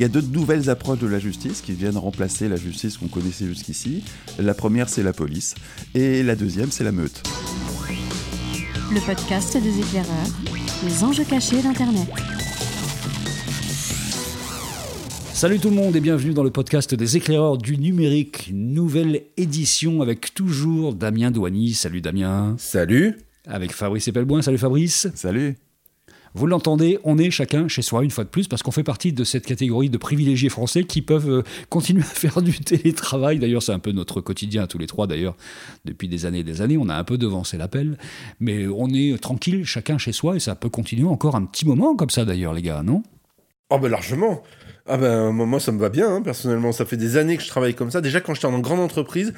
Il y a deux nouvelles approches de la justice qui viennent remplacer la justice qu'on connaissait jusqu'ici. La première, c'est la police, et la deuxième, c'est la meute. Le podcast des éclaireurs, les enjeux cachés d'Internet. Salut tout le monde et bienvenue dans le podcast des éclaireurs du numérique, nouvelle édition avec toujours Damien Douany. Salut Damien. Salut. Avec Fabrice Epelboin. Salut Fabrice. Salut. Vous l'entendez, on est chacun chez soi une fois de plus parce qu'on fait partie de cette catégorie de privilégiés français qui peuvent euh, continuer à faire du télétravail. D'ailleurs, c'est un peu notre quotidien tous les trois d'ailleurs depuis des années et des années. On a un peu devancé l'appel, mais on est tranquille chacun chez soi et ça peut continuer encore un petit moment comme ça d'ailleurs les gars, non? Oh ben largement. Ah ben moi ça me va bien hein, personnellement. Ça fait des années que je travaille comme ça. Déjà quand j'étais en grande entreprise,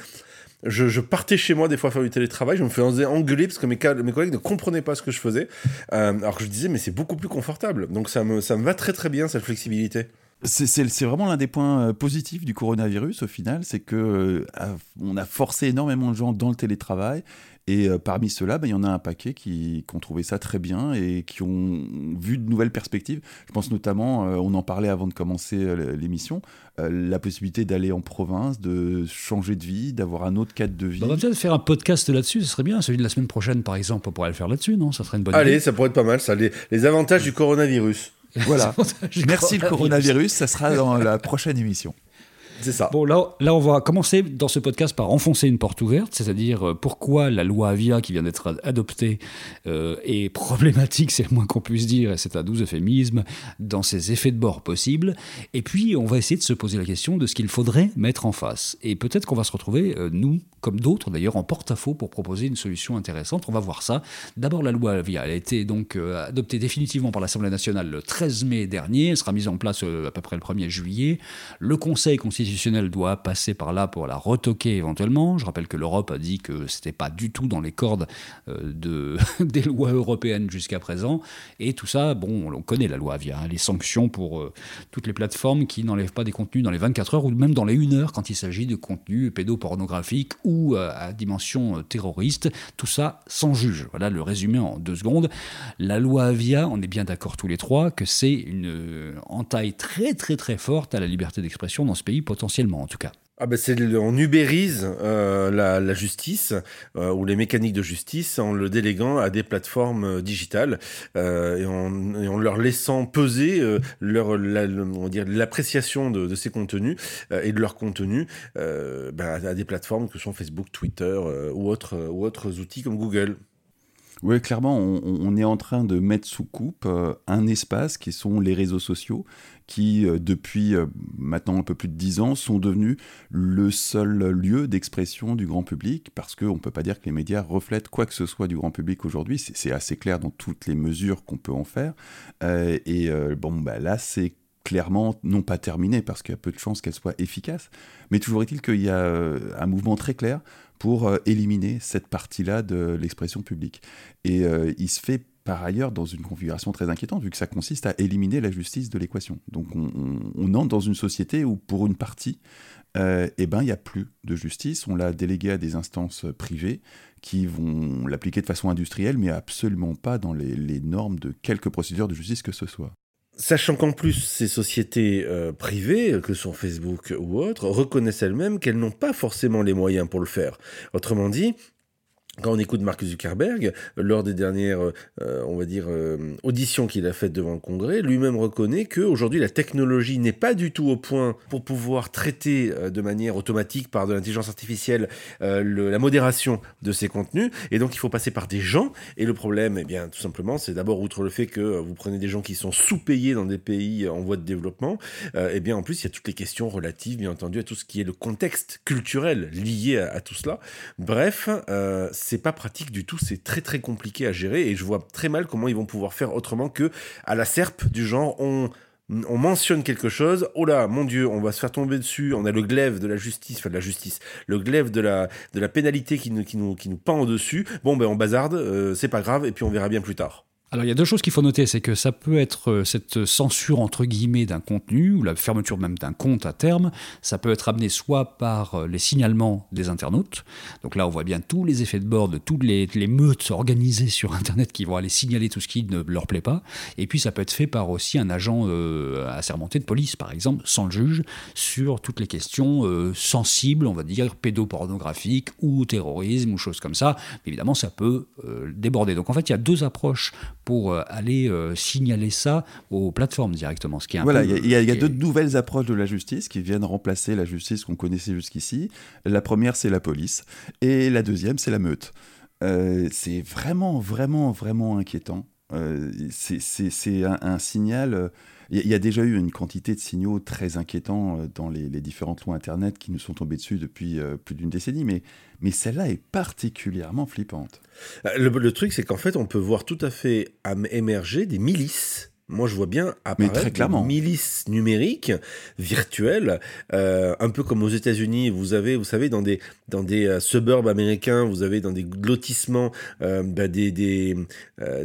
je, partais chez moi des fois faire du télétravail, je me faisais engueuler parce que mes, collègues ne comprenaient pas ce que je faisais. Euh, alors que je disais, mais c'est beaucoup plus confortable. Donc ça me, ça me va très très bien cette flexibilité. C'est vraiment l'un des points euh, positifs du coronavirus au final, c'est que euh, on a forcé énormément de gens dans le télétravail et euh, parmi ceux-là, bah, il y en a un paquet qui, ont trouvé ça très bien et qui ont vu de nouvelles perspectives. Je pense notamment, on en parlait avant de commencer l'émission, la possibilité d'aller en province, de changer de vie, d'avoir un autre cadre de vie. Bah, on va peut-être faire un podcast là-dessus, ce serait bien. Celui de la semaine prochaine, par exemple, on pourrait le faire là-dessus, non? Ça serait une bonne Allez, ça pourrait être pas mal, ça. les avantages du coronavirus. Voilà. Merci le coronavirus, ça sera dans la prochaine émission. C'est ça. Bon, là, là, on va commencer dans ce podcast par enfoncer une porte ouverte, c'est-à-dire euh, pourquoi la loi Avia qui vient d'être adoptée euh, est problématique, c'est le moins qu'on puisse dire, et c'est un doux euphémisme, dans ses effets de bord possibles. Et puis, on va essayer de se poser la question de ce qu'il faudrait mettre en face. Et peut-être qu'on va se retrouver, euh, nous, comme d'autres d'ailleurs, en porte-à-faux pour proposer une solution intéressante. On va voir ça. D'abord, la loi Avia, elle a été donc adoptée définitivement par l'Assemblée nationale le 13 mai dernier. Elle sera mise en place à peu près le 1er juillet. Le Conseil constitutionnel doit passer par là pour la retoquer éventuellement. Je rappelle que l'Europe a dit que c'était pas du tout dans les cordes euh, de, des lois européennes jusqu'à présent. Et tout ça, bon, on connaît la loi Avia, hein, les sanctions pour euh, toutes les plateformes qui n'enlèvent pas des contenus dans les 24 heures ou même dans les 1 heure quand il s'agit de contenus pédopornographiques ou euh, à dimension terroriste. Tout ça sans juge. Voilà le résumé en deux secondes. La loi Avia, on est bien d'accord tous les trois que c'est une entaille très très très forte à la liberté d'expression dans ce pays potentiellement en tout cas. Ah ben on ubérise euh, la, justice euh, ou les mécaniques de justice en le déléguant à des plateformes euh, digitales et, en, leur laissant peser leur l'appréciation de, ces contenus et de leurs contenus ben, à des plateformes que sont Facebook, Twitter ou autres ou autres outils comme Google. Oui, clairement, on, est en train de mettre sous coupe un espace qui sont les réseaux sociaux, qui, euh, depuis euh, maintenant un peu plus de dix ans, sont devenus le seul lieu d'expression du grand public, parce qu'on ne peut pas dire que les médias reflètent quoi que ce soit du grand public aujourd'hui, c'est assez clair dans toutes les mesures qu'on peut en faire. Euh, et bon, bah, là, c'est clairement non pas terminé, parce qu'il y a peu de chances qu'elle soit efficace, mais toujours est-il qu'il y a un mouvement très clair pour éliminer cette partie-là de l'expression publique. Et il se fait par ailleurs dans une configuration très inquiétante, vu que ça consiste à éliminer la justice de l'équation. Donc on, entre dans une société où, pour une partie, euh, eh ben, il n'y a plus de justice, on l'a délégué à des instances privées qui vont l'appliquer de façon industrielle, mais absolument pas dans les, normes de quelques procédures de justice que ce soit. Sachant qu'en plus, ces sociétés euh, privées, que sont Facebook ou autres, reconnaissent elles-mêmes qu'elles n'ont pas forcément les moyens pour le faire. Autrement dit, quand on écoute Mark Zuckerberg, lors des dernières, euh, on va dire, euh, auditions qu'il a faites devant le Congrès, lui-même reconnaît qu'aujourd'hui la technologie n'est pas du tout au point pour pouvoir traiter euh, de manière automatique par de l'intelligence artificielle la modération de ces contenus, et donc il faut passer par des gens. Et le problème, eh bien, tout simplement, c'est d'abord outre le fait que vous prenez des gens qui sont sous-payés dans des pays en voie de développement, eh bien, en plus, il y a toutes les questions relatives, bien entendu, à tout ce qui est le contexte culturel lié à, à tout cela. Bref, c'est pas pratique du tout, c'est très très compliqué à gérer et je vois très mal comment ils vont pouvoir faire autrement que à la serpe du genre on on mentionne quelque chose, oh là, mon Dieu, on va se faire tomber dessus, on a le glaive de la justice, enfin de la justice, le glaive de la, de la pénalité qui nous, qui nous, qui nous pend au-dessus, bon ben on bazarde, euh, c'est pas grave, et puis on verra bien plus tard. Alors il y a deux choses qu'il faut noter, c'est que ça peut être euh, cette censure entre guillemets d'un contenu, ou la fermeture même d'un compte à terme, ça peut être amené soit par euh, les signalements des internautes, donc là on voit bien tous les effets de bord de toutes les, meutes organisées sur Internet qui vont aller signaler tout ce qui ne leur plaît pas, et puis ça peut être fait par aussi un agent euh, assermenté de police par exemple, sans le juge, sur toutes les questions sensibles, on va dire pédopornographiques ou terrorisme ou choses comme ça, évidemment ça peut déborder. Donc en fait il y a deux approches pour euh, aller euh, signaler ça aux plateformes directement. Ce qui est voilà, il y, a, y a deux nouvelles approches de la justice qui viennent remplacer la justice qu'on connaissait jusqu'ici. La première, c'est la police, et la deuxième, c'est la meute. Euh, c'est vraiment, vraiment, vraiment inquiétant. C'est un, signal. Il y, a déjà eu une quantité de signaux très inquiétants dans les, différentes lois Internet qui nous sont tombés dessus depuis plus d'une décennie, mais celle-là est particulièrement flippante. Euh, le, truc, c'est qu'en fait, on peut voir tout à fait émerger des milices moi, je vois bien apparaître des milices numériques, virtuelles, euh, un peu comme aux États-Unis. Vous avez, vous savez, dans des dans des euh, suburbs américains, vous avez dans des lotissements bah, des des,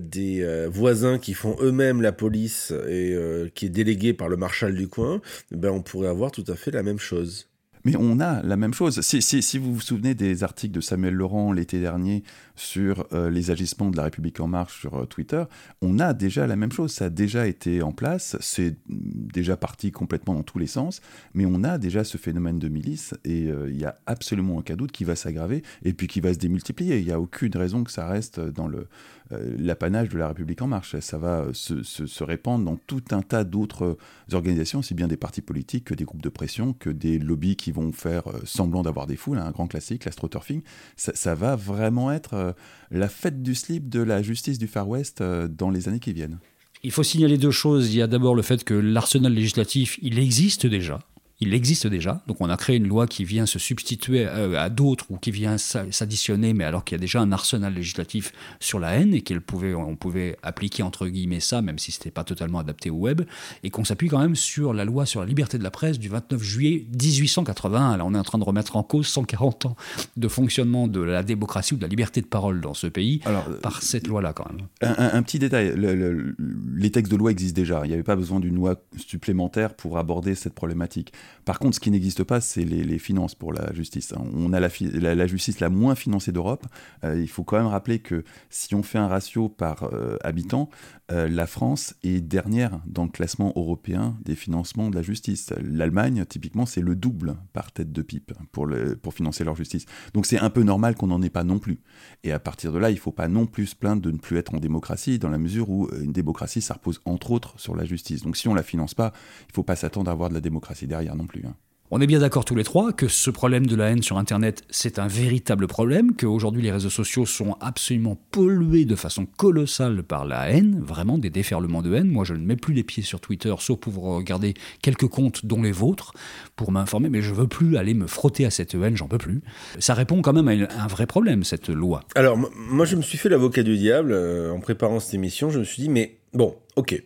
des voisins qui font eux-mêmes la police et qui est déléguée par le marshal du coin. Ben, on pourrait avoir tout à fait la même chose. Mais on a la même chose. Si, vous vous souvenez des articles de Samuel Laurent l'été dernier sur euh, les agissements de la République en marche sur euh, Twitter, on a déjà la même chose. Ça a déjà été en place, c'est déjà parti complètement dans tous les sens, mais on a déjà ce phénomène de milice et euh, il y a absolument aucun doute qui va s'aggraver et puis qui va se démultiplier. Il n'y a aucune raison que ça reste dans le, l'apanage de la République en marche. Ça va se, se, répandre dans tout un tas d'autres organisations, aussi bien des partis politiques que des groupes de pression, que des lobbies qui vont faire semblant d'avoir des foules, hein, un grand classique, l'astroturfing. Ça, ça va vraiment être euh, la fête du slip de la justice du Far West euh, dans les années qui viennent. Il faut signaler deux choses. Il y a d'abord le fait que l'arsenal législatif, il existe déjà il existe déjà. Donc on a créé une loi qui vient se substituer euh, à, d'autres ou qui vient s'additionner, mais alors qu'il y a déjà un arsenal législatif sur la haine et qu'on pouvait, on pouvait appliquer entre guillemets ça, même si ce n'était pas totalement adapté au web, et qu'on s'appuie quand même sur la loi sur la liberté de la presse du 29 juillet 1881. Alors on est en train de remettre en cause 140 ans de fonctionnement de la démocratie ou de la liberté de parole dans ce pays alors, par cette loi-là quand même. Un, petit détail, les textes de loi existent déjà. Il n'y avait pas besoin d'une loi supplémentaire pour aborder cette problématique. Par contre, ce qui n'existe pas, c'est les, finances pour la justice. Hein. On a la, justice la moins financée d'Europe. Euh, il faut quand même rappeler que si on fait un ratio par euh, habitant, euh, la France est dernière dans le classement européen des financements de la justice. L'Allemagne, typiquement, c'est le double par tête de pipe pour, pour financer leur justice. Donc c'est un peu normal qu'on n'en ait pas non plus. Et à partir de là, il ne faut pas non plus se plaindre de ne plus être en démocratie, dans la mesure où une démocratie, ça repose entre autres sur la justice. Donc si on ne la finance pas, il ne faut pas s'attendre à avoir de la démocratie derrière non plus. Hein. On est bien d'accord tous les trois que ce problème de la haine sur Internet, c'est un véritable problème, qu'aujourd'hui les réseaux sociaux sont absolument pollués de façon colossale par la haine, vraiment des déferlements de haine. Moi, je ne mets plus les pieds sur Twitter, sauf pour regarder quelques comptes, dont les vôtres, pour m'informer, mais je veux plus aller me frotter à cette haine, j'en peux plus. Ça répond quand même à un vrai problème, cette loi. Alors, moi, je me suis fait l'avocat du diable euh, en préparant cette émission. Je me suis dit, mais bon, ok,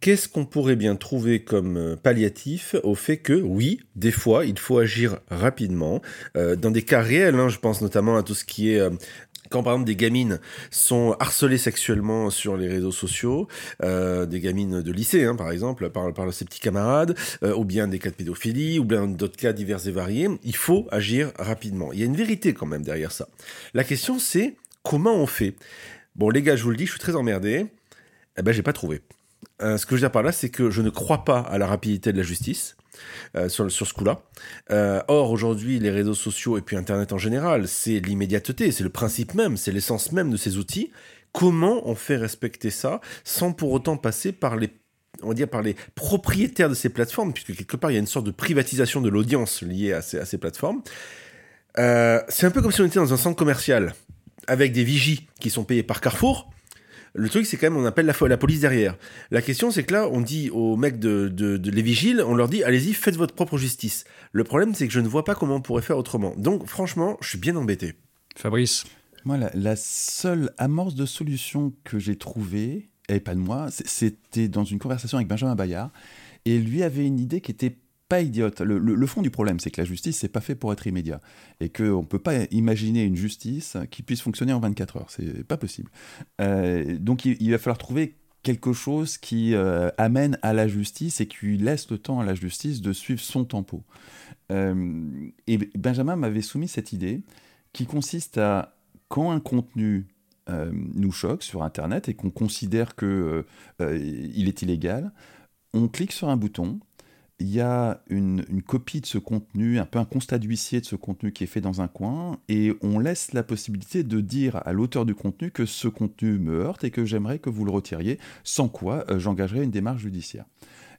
qu'est-ce qu'on pourrait bien trouver comme euh, palliatif au fait que, oui, des fois, il faut agir rapidement, euh, dans des cas réels, hein, je pense notamment à tout ce qui est... Euh, quand par exemple des gamines sont harcelées sexuellement sur les réseaux sociaux, des gamines de lycée par exemple, par, par ses petits camarades, ou bien des cas de pédophilie, ou bien d'autres cas divers et variés, il faut agir rapidement. Il y a une vérité quand même derrière ça. La question c'est comment on fait? Bon les gars, je vous le dis, je suis très emmerdé. Eh ben j'ai pas trouvé. Euh, ce que je veux dire par là, c'est que je ne crois pas à la rapidité de la justice. Euh, sur, ce coup-là. Euh, or, aujourd'hui, les réseaux sociaux et puis Internet en général, c'est l'immédiateté, c'est le principe même, c'est l'essence même de ces outils. Comment on fait respecter ça sans pour autant passer par les on par les propriétaires de ces plateformes, puisque quelque part il y a une sorte de privatisation de l'audience liée à ces, à ces plateformes. c'est un peu comme si on était dans un centre commercial avec des vigies qui sont payés par Carrefour le truc, c'est quand même, on appelle la, la police derrière. La question, c'est que là, on dit aux mecs de, de, les vigiles, on leur dit, allez-y, faites votre propre justice. Le problème, c'est que je ne vois pas comment on pourrait faire autrement. Donc, franchement, je suis bien embêté. Fabrice Moi, la, seule amorce de solution que j'ai trouvée, et pas de moi, c'était dans une conversation avec Benjamin Bayard, et lui avait une idée qui était pas idiote. Le, fond du problème, c'est que la justice, c'est pas fait pour être immédiat. Et qu'on ne peut pas imaginer une justice qui puisse fonctionner en 24 heures. C'est pas possible. Euh, donc il, va falloir trouver quelque chose qui euh, amène à la justice et qui laisse le temps à la justice de suivre son tempo. Euh, et Benjamin m'avait soumis cette idée qui consiste à, quand un contenu nous choque sur Internet et qu'on considère qu'il est illégal, on clique sur un bouton il y a une, copie de ce contenu, un peu un constat d'huissier de ce contenu qui est fait dans un coin, et on laisse la possibilité de dire à l'auteur du contenu que ce contenu me heurte et que j'aimerais que vous le retiriez, sans quoi euh, j'engagerai une démarche judiciaire.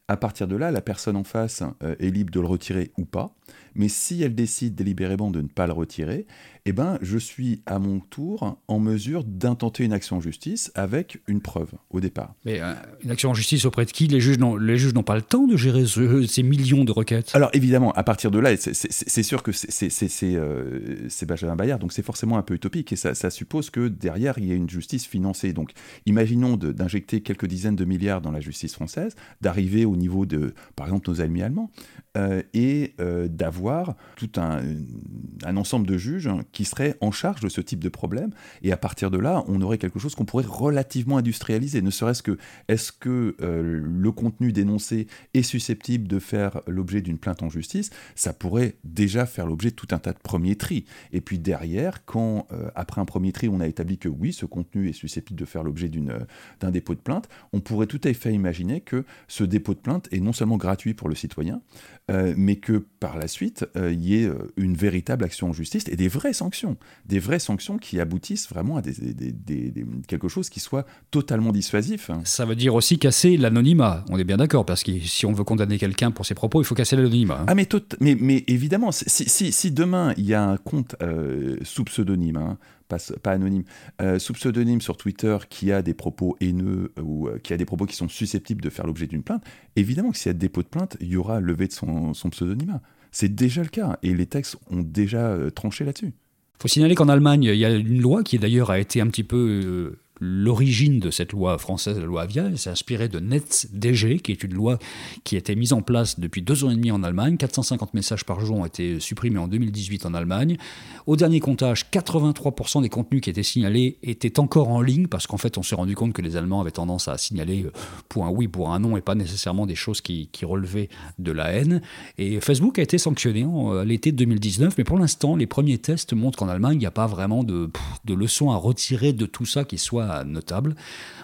À partir de là, la personne en face euh, est libre de le retirer ou pas, mais si elle décide délibérément de ne pas le retirer, eh ben, je suis à mon tour en mesure d'intenter une action en justice avec une preuve au départ. Mais euh, une action en justice auprès de qui? Les juges n'ont pas le temps de gérer ces millions de requêtes? Alors évidemment, à partir de là, c'est sûr que c'est euh, Benjamin Bayard, donc c'est forcément un peu utopique et ça, ça, suppose que derrière il y ait une justice financée. Donc imaginons d'injecter quelques dizaines de milliards dans la justice française, d'arriver au niveau de, par exemple, nos amis allemands, euh, et euh, d'avoir tout un, ensemble de juges qui seraient en charge de ce type de problème. Et à partir de là, on aurait quelque chose qu'on pourrait relativement industrialiser. Ne serait-ce que, est-ce que euh, le contenu dénoncé est susceptible de faire l'objet d'une plainte en justice Ça pourrait déjà faire l'objet de tout un tas de premiers tri. Et puis derrière, quand après un premier tri, on a établi que oui, ce contenu est susceptible de faire l'objet d'un dépôt de plainte, on pourrait tout à fait imaginer que ce dépôt de plainte est non seulement gratuit pour le citoyen, euh, mais que par la suite, euh, il y ait euh, une véritable action en justice et des vraies sanctions, des vraies sanctions qui aboutissent vraiment à des, quelque chose qui soit totalement dissuasif. Hein. Ça veut dire aussi casser l'anonymat, on est bien d'accord, parce que si on veut condamner quelqu'un pour ses propos, il faut casser l'anonymat. Hein. Ah mais, mais, mais, évidemment, si, si, si, demain il y a un compte sous pseudonyme, hein, pas, anonyme, euh, sous pseudonyme sur Twitter qui a des propos haineux ou euh, qui a des propos qui sont susceptibles de faire l'objet d'une plainte, évidemment que s'il y a dépôt de plainte, il y aura levé de son, pseudonymat. C'est déjà le cas et les textes ont déjà euh, tranché là-dessus. Il faut signaler qu'en Allemagne, il y a une loi qui d'ailleurs a été un petit peu l'origine de cette loi française, la loi Avia, s'est inspirée de NetzDG, qui est une loi qui a été mise en place depuis deux ans et demi en Allemagne. 450 messages par jour ont été supprimés en 2018 en Allemagne. Au dernier comptage, 83% des contenus qui étaient signalés étaient encore en ligne, parce qu'en fait, on s'est rendu compte que les Allemands avaient tendance à signaler euh, pour un oui, pour un non, et pas nécessairement des choses qui, relevaient de la haine. Et Facebook a été sanctionné à l'été 2019, mais pour l'instant, les premiers tests montrent qu'en Allemagne, il n'y a pas vraiment de, de leçons à retirer de tout ça qui soit notable.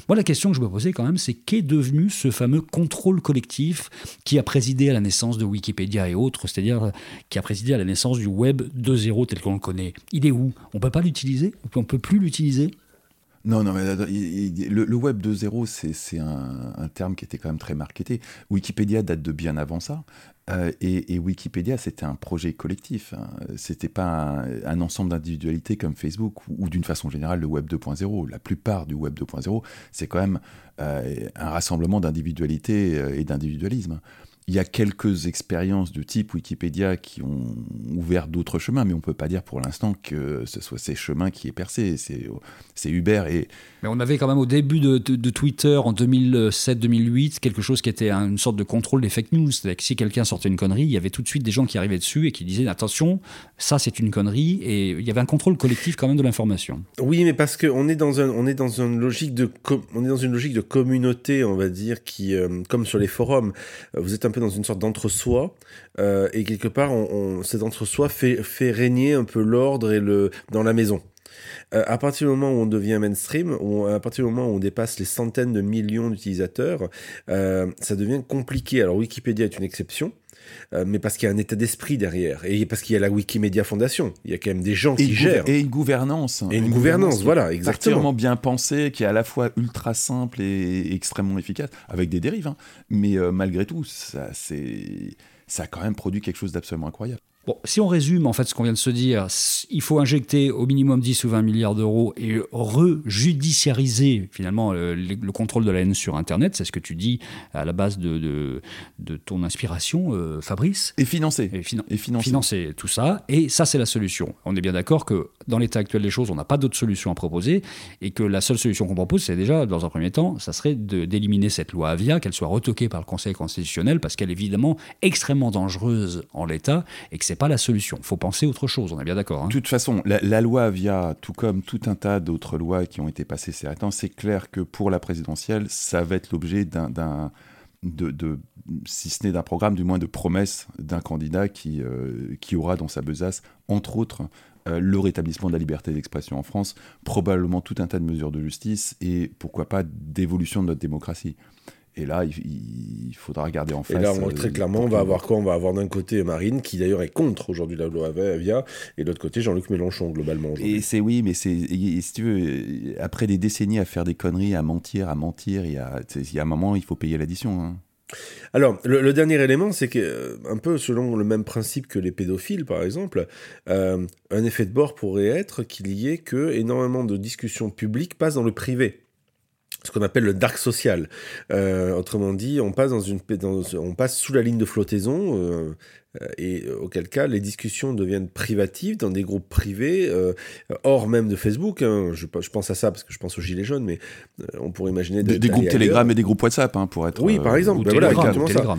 Moi, la question que je me posais quand même, c'est qu'est devenu ce fameux contrôle collectif qui a présidé à la naissance de Wikipédia et autres, c'est-à-dire qui a présidé à la naissance du Web 2.0 tel qu'on le connaît. Il est où? On ne peut pas l'utiliser? On ne peut plus l'utiliser? Non, non, mais le, Web 2.0, c'est un, un, terme qui était quand même très marketé. Wikipédia date de bien avant ça. Euh, et, Wikipédia, c'était un projet collectif. Hein. C'était pas un, ensemble d'individualités comme Facebook ou, d'une façon générale le Web 2.0. La plupart du Web 2.0, c'est quand même euh, un rassemblement d'individualités euh, et d'individualisme. Il y a quelques expériences de type Wikipédia qui ont ouvert d'autres chemins, mais on ne peut pas dire pour l'instant que ce soit ces chemins qui aient percé. C'est Uber et... Mais on avait quand même au début de, Twitter en 2007-2008 quelque chose qui était une sorte de contrôle des fake news. C'est-à-dire que si quelqu'un sortait une connerie, il y avait tout de suite des gens qui arrivaient dessus et qui disaient attention, ça c'est une connerie. Et il y avait un contrôle collectif quand même de l'information. Oui, mais parce qu'on est dans un, on est dans une logique de, on est dans une logique de communauté, on va dire, qui, euh, comme sur les forums, vous êtes un peu dans une sorte d'entre-soi, euh, et quelque part, on, cet entre-soi fait, régner un peu l'ordre et le dans la maison. Euh, à partir du moment où on devient mainstream, à partir du moment où on dépasse les centaines de millions d'utilisateurs, euh, ça devient compliqué. Alors Wikipédia est une exception, mais parce qu'il y a un état d'esprit derrière, et parce qu'il y a la Wikimedia Foundation. Il y a quand même des gens qui gèrent. Et une gouvernance. Et une, gouvernance, voilà, exactement. bien pensée, qui est à la fois ultra simple et extrêmement efficace, avec des dérives. Hein. Mais malgré tout, ça, ça a quand même produit quelque chose d'absolument incroyable. Bon, si on résume en fait ce qu'on vient de se dire, il faut injecter au minimum 10 ou 20 milliards d'euros et rejudiciariser finalement le, contrôle de la haine sur Internet. C'est ce que tu dis à la base de, de, ton inspiration, euh, Fabrice. Et financer. Et, financer. tout ça. Et ça, c'est la solution. On est bien d'accord que dans l'état actuel des choses, on n'a pas d'autre solution à proposer et que la seule solution qu'on propose, c'est déjà, dans un premier temps, ça serait d'éliminer cette loi Avia, qu'elle soit retoquée par le Conseil constitutionnel parce qu'elle est évidemment extrêmement dangereuse en l'état et que c'est pas la solution. Faut penser autre chose, on est bien d'accord. Hein de toute façon, la, loi Avia, tout comme tout un tas d'autres lois qui ont été passées ces temps, c'est clair que pour la présidentielle, ça va être l'objet d'un de, si ce n'est d'un programme, du moins de promesses d'un candidat qui, euh, qui aura dans sa besace, entre autres, euh, le rétablissement de la liberté d'expression en France, probablement tout un tas de mesures de justice et pourquoi pas d'évolution de notre démocratie. Et là, il, faudra regarder en face. Et là, très euh, clairement, on va avoir quoi? On va avoir d'un côté Marine, qui d'ailleurs est contre aujourd'hui la loi Avia, et de l'autre côté Jean-Luc Mélenchon, globalement. Et c'est oui, mais c'est. Si tu veux, après des décennies à faire des conneries, à mentir, à mentir, il y a, il y a un moment, il faut payer l'addition. Hein. Alors, le, dernier élément, c'est que, euh, un peu selon le même principe que les pédophiles, par exemple, euh, un effet de bord pourrait être qu'il y ait que énormément de discussions publiques passent dans le privé ce qu'on appelle le dark social. Euh, autrement dit, on passe, dans une, on passe sous la ligne de flottaison, euh, et auquel cas les discussions deviennent privatives dans des groupes privés, euh, hors même de Facebook. Hein. Je, je, pense à ça parce que je pense aux Gilets jaunes, mais on pourrait imaginer... des groupes Telegram et des groupes WhatsApp, hein, pour être... Oui, par exemple. Ben voilà, exactement ça.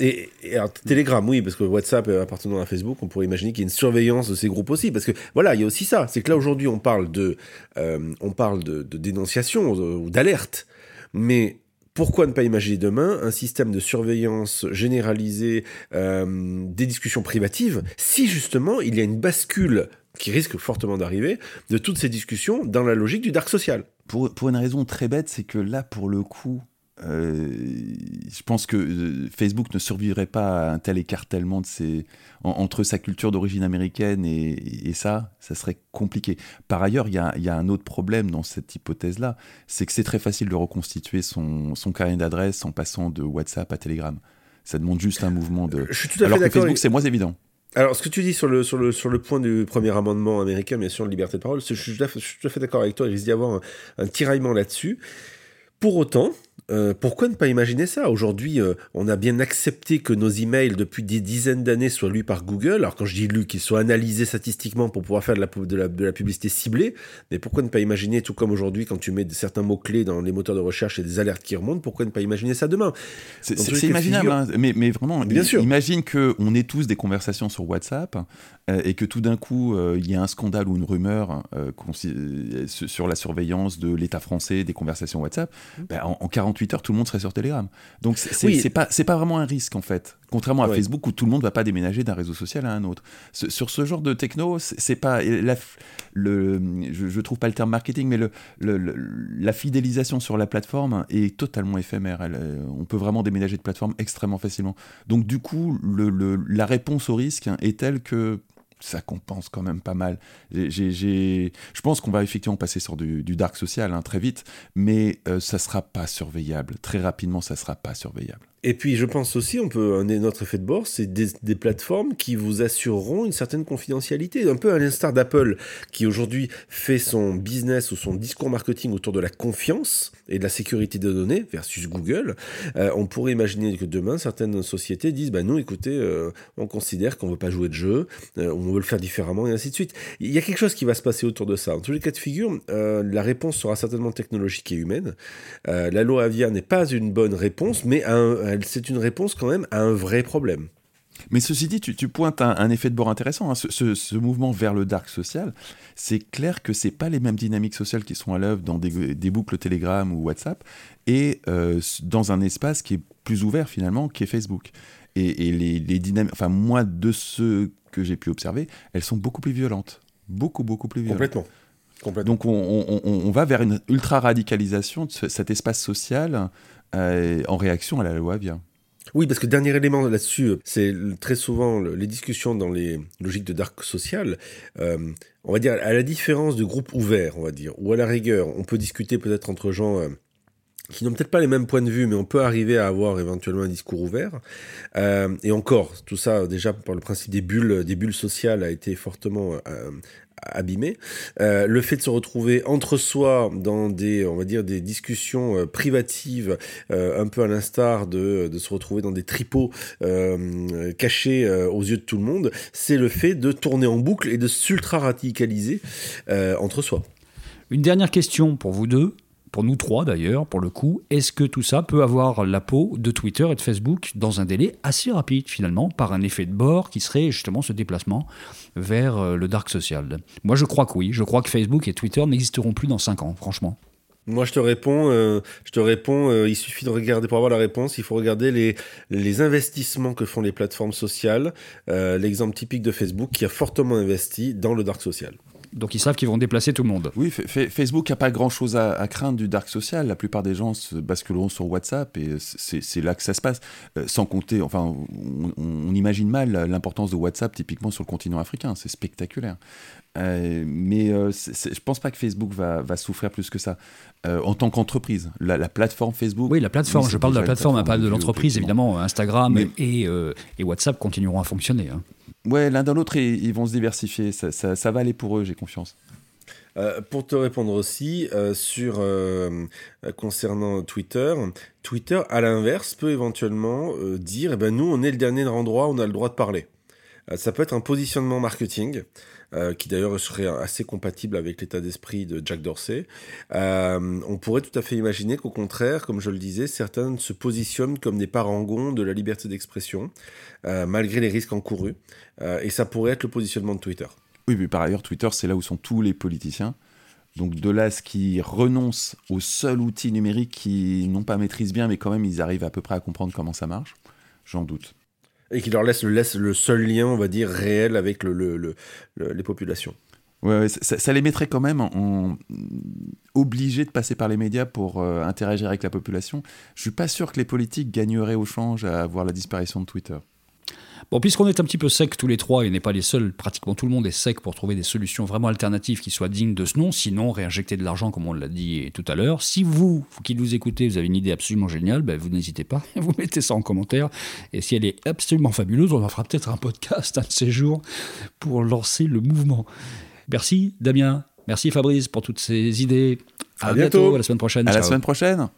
Et, alors, Telegram, oui, parce que WhatsApp appartenant à Facebook, on pourrait imaginer qu'il y ait une surveillance de ces groupes aussi. Parce que voilà, il y a aussi ça. C'est que là, aujourd'hui, on parle de, euh, on parle de, dénonciation ou d'alerte. Mais pourquoi ne pas imaginer demain un système de surveillance généralisée euh, des discussions privatives si justement il y a une bascule qui risque fortement d'arriver de toutes ces discussions dans la logique du dark social? Pour, pour une raison très bête, c'est que là, pour le coup, euh, je pense que euh, Facebook ne survivrait pas à un tel écartèlement de ses, entre sa culture d'origine américaine et, ça, ça serait compliqué. Par ailleurs, il y a, un autre problème dans cette hypothèse-là, c'est que c'est très facile de reconstituer son, son carnet d'adresse en passant de WhatsApp à Telegram. Ça demande juste un mouvement de... Je suis tout à Alors fait que Facebook, c'est moins évident. Alors, ce que tu dis sur le, sur le, sur le point du premier amendement américain, bien sûr, de liberté de parole, je suis tout à fait, d'accord avec toi, il risque d'y avoir un tiraillement là-dessus. Pour autant, euh, pourquoi ne pas imaginer ça? Aujourd'hui, euh, on a bien accepté que nos emails depuis des dizaines d'années soient lus par Google. Alors quand je dis lus, qu'ils soient analysés statistiquement pour pouvoir faire de la, de la, publicité ciblée. Mais pourquoi ne pas imaginer, tout comme aujourd'hui, quand tu mets certains mots-clés dans les moteurs de recherche et des alertes qui remontent, pourquoi ne pas imaginer ça demain? C'est imaginable, hein. mais, mais, vraiment, bien sûr. imagine qu'on ait tous des conversations sur WhatsApp euh, et que tout d'un coup, il y a un scandale ou une rumeur sur la surveillance de l'État français des conversations WhatsApp. Mmh. Ben, en, en 48 heures, tout le monde serait sur Telegram. Donc c'est pas, pas vraiment un risque en fait. Contrairement à Facebook où tout le monde va pas déménager d'un réseau social à un autre. sur ce genre de techno, c'est pas la, le, je, trouve pas le terme marketing, mais le, la fidélisation sur la plateforme est totalement éphémère. Euh, on peut vraiment déménager de plateforme extrêmement facilement. Donc du coup, la réponse au risque est telle que ça compense quand même pas mal. je pense qu'on va effectivement passer sur du, dark social hein, très vite, mais euh, ça sera pas surveillable. Très rapidement, ça sera pas surveillable. Et puis je pense aussi, on peut un autre effet de bord, c'est des, plateformes qui vous assureront une certaine confidentialité, un peu à l'instar d'Apple, qui aujourd'hui fait son business ou son discours marketing autour de la confiance et de la sécurité des données versus Google. Euh, on pourrait imaginer que demain certaines sociétés disent, bah nous, écoutez, euh, on considère qu'on veut pas jouer de jeu, euh, on veut le faire différemment et ainsi de suite. Il y a quelque chose qui va se passer autour de ça. En tous les cas de figure, la réponse sera certainement technologique et humaine. la loi Avia n'est pas une bonne réponse, mais un c'est une réponse quand même à un vrai problème. Mais ceci dit, tu, pointes un, effet de bord intéressant. Hein. Ce, mouvement vers le dark social, c'est clair que c'est pas les mêmes dynamiques sociales qui sont à l'œuvre dans des, boucles Telegram ou WhatsApp et euh, dans un espace qui est plus ouvert finalement, qui est Facebook. Et, les, dynamiques, enfin moi de ceux que j'ai pu observer, elles sont beaucoup plus violentes, beaucoup beaucoup plus violentes. Complètement. Complètement. Donc on, on, va vers une ultra radicalisation de cet espace social euh, en réaction à la loi Avia. Oui, parce que dernier élément là-dessus, c'est très souvent les discussions dans les logiques de dark social. Euh, on va dire à la différence de groupes ouverts, on va dire, ou à la rigueur, on peut discuter peut-être entre gens euh, qui n'ont peut-être pas les mêmes points de vue, mais on peut arriver à avoir éventuellement un discours ouvert. et encore, tout ça déjà par le principe des bulles, des bulles sociales a été fortement abîmé. Euh, le fait de se retrouver entre soi dans des, on va dire, des discussions euh, privatives, euh, un peu à l'instar de, de, se retrouver dans des tripots cachés aux yeux de tout le monde, c'est le fait de tourner en boucle et de s'ultra radicaliser entre soi. Une dernière question pour vous deux. Pour nous trois d'ailleurs, pour le coup, est-ce que tout ça peut avoir la peau de Twitter et de Facebook dans un délai assez rapide finalement, par un effet de bord qui serait justement ce déplacement vers euh, le dark social? Moi je crois que oui, je crois que Facebook et Twitter n'existeront plus dans 5 ans, franchement. Moi, je te réponds, euh, euh, il suffit de regarder, pour avoir la réponse, il faut regarder les, les investissements que font les plateformes sociales. L'exemple typique de Facebook qui a fortement investi dans le dark social. Donc ils savent qu'ils vont déplacer tout le monde. Oui, Facebook n'a pas grand-chose à, craindre du dark social. La plupart des gens se basculeront sur WhatsApp et c'est là que ça se passe. Euh, sans compter, enfin, on, imagine mal l'importance de WhatsApp typiquement sur le continent africain. C'est spectaculaire. Euh, mais euh, je pense pas que Facebook va, souffrir plus que ça en tant qu'entreprise. La, plateforme Facebook. Oui, la plateforme. je parle de la plateforme, pas de l'entreprise, évidemment. Instagram et, et, WhatsApp continueront à fonctionner. Hein. Ouais, l'un dans l'autre, ils, vont se diversifier. Ça, va aller pour eux, j'ai confiance. Euh, pour te répondre aussi euh, sur euh, concernant Twitter, Twitter à l'inverse peut éventuellement dire eh ben nous on est le dernier endroit où on a le droit de parler. ça peut être un positionnement marketing euh, qui d'ailleurs serait assez compatible avec l'état d'esprit de Jack Dorsey. Euh, on pourrait tout à fait imaginer qu'au contraire, comme je le disais, certains se positionnent comme des parangons de la liberté d'expression, euh, malgré les risques encourus. et ça pourrait être le positionnement de Twitter. Oui, mais par ailleurs, Twitter, c'est là où sont tous les politiciens. Donc de là, ce qui renoncent au seul outil numérique qu'ils n'ont pas maîtrise bien, mais quand même ils arrivent à peu près à comprendre comment ça marche, j'en doute et qui leur laisse, le seul lien, on va dire, réel avec le, les populations. Ouais, ça, les mettrait quand même obligés de passer par les médias pour euh, interagir avec la population. Je suis pas sûr que les politiques gagneraient au change à voir la disparition de Twitter. Bon, puisqu'on est un petit peu sec tous les trois et n'est pas les seuls, pratiquement tout le monde est sec pour trouver des solutions vraiment alternatives qui soient dignes de ce nom, sinon réinjecter de l'argent comme on l'a dit tout à l'heure. Si vous, qui nous écoutez, vous avez une idée absolument géniale, ben vous n'hésitez pas, vous mettez ça en commentaire. Et si elle est absolument fabuleuse, on en fera peut-être un podcast un de ces jours pour lancer le mouvement. Merci Damien, merci Fabrice pour toutes ces idées. À, bientôt. à la semaine prochaine. À la semaine prochaine.